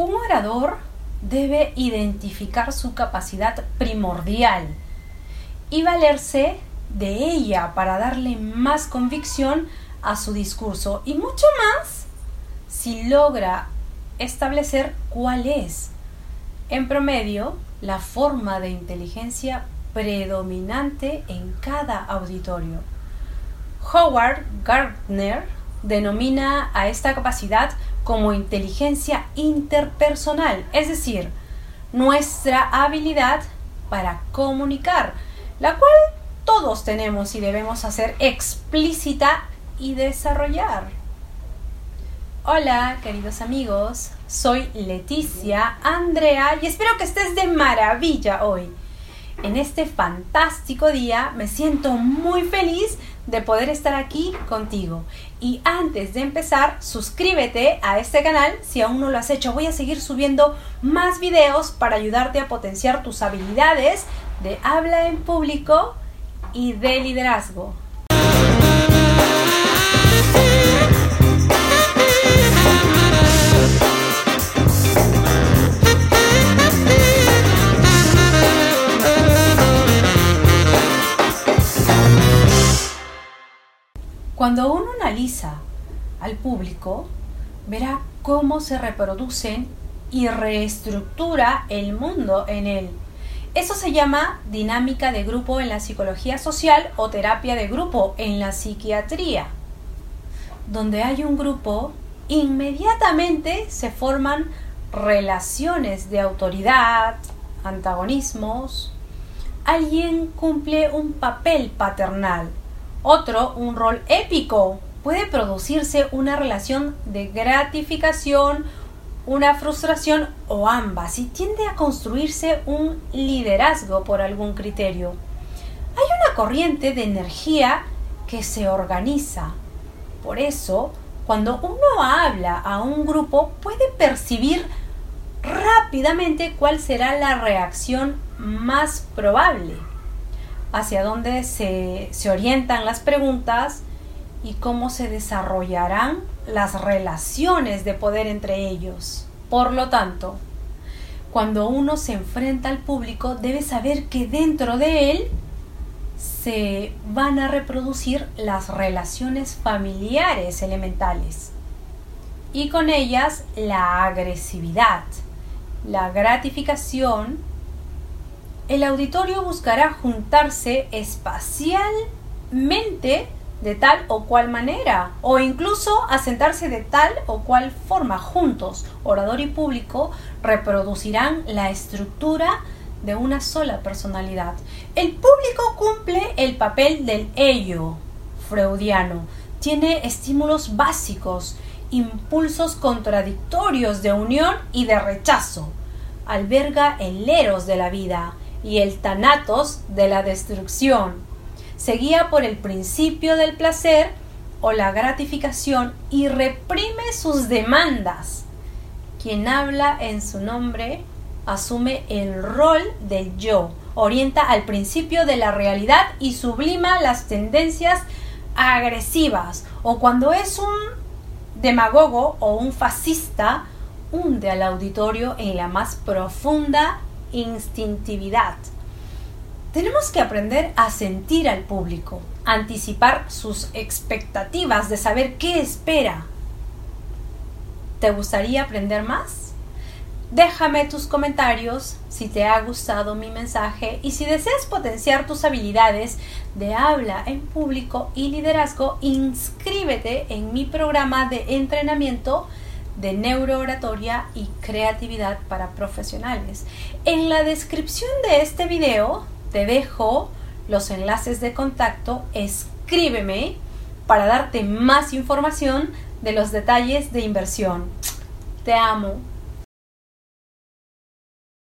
Un orador debe identificar su capacidad primordial y valerse de ella para darle más convicción a su discurso y mucho más si logra establecer cuál es, en promedio, la forma de inteligencia predominante en cada auditorio. Howard Gardner denomina a esta capacidad como inteligencia interpersonal, es decir, nuestra habilidad para comunicar, la cual todos tenemos y debemos hacer explícita y desarrollar. Hola, queridos amigos, soy Leticia Andrea y espero que estés de maravilla hoy. En este fantástico día me siento muy feliz de poder estar aquí contigo. Y antes de empezar, suscríbete a este canal si aún no lo has hecho. Voy a seguir subiendo más videos para ayudarte a potenciar tus habilidades de habla en público y de liderazgo. Cuando uno analiza al público, verá cómo se reproducen y reestructura el mundo en él. Eso se llama dinámica de grupo en la psicología social o terapia de grupo en la psiquiatría. Donde hay un grupo, inmediatamente se forman relaciones de autoridad, antagonismos. Alguien cumple un papel paternal otro, un rol épico. Puede producirse una relación de gratificación, una frustración o ambas y tiende a construirse un liderazgo por algún criterio. Hay una corriente de energía que se organiza. Por eso, cuando uno habla a un grupo puede percibir rápidamente cuál será la reacción más probable hacia dónde se, orientan las preguntas y cómo se desarrollarán las relaciones de poder entre ellos. Por lo tanto, cuando uno se enfrenta al público, debe saber que dentro de él se van a reproducir las relaciones familiares elementales y con ellas la agresividad, la gratificación el auditorio buscará juntarse espacialmente de tal o cual manera, o incluso asentarse de tal o cual forma juntos. Orador y público reproducirán la estructura de una sola personalidad. El público cumple el papel del ello freudiano. Tiene estímulos básicos, impulsos contradictorios de unión y de rechazo. Alberga el eros de la vida, y el tanatos de la destrucción. Seguía por el principio del placer o la gratificación y reprime sus demandas. Quien habla en su nombre asume el rol del yo, orienta al principio de la realidad y sublima las tendencias agresivas o cuando es un demagogo o un fascista, hunde al auditorio en la más profunda instintividad. Tenemos que aprender a sentir al público, anticipar sus expectativas de saber qué espera. ¿Te gustaría aprender más? Déjame tus comentarios si te ha gustado mi mensaje y si deseas potenciar tus habilidades de habla en público y liderazgo, inscríbete en mi programa de entrenamiento de neurooratoria y creatividad para profesionales. En la descripción de este video te dejo los enlaces de contacto, escríbeme para darte más información de los detalles de inversión. Te amo.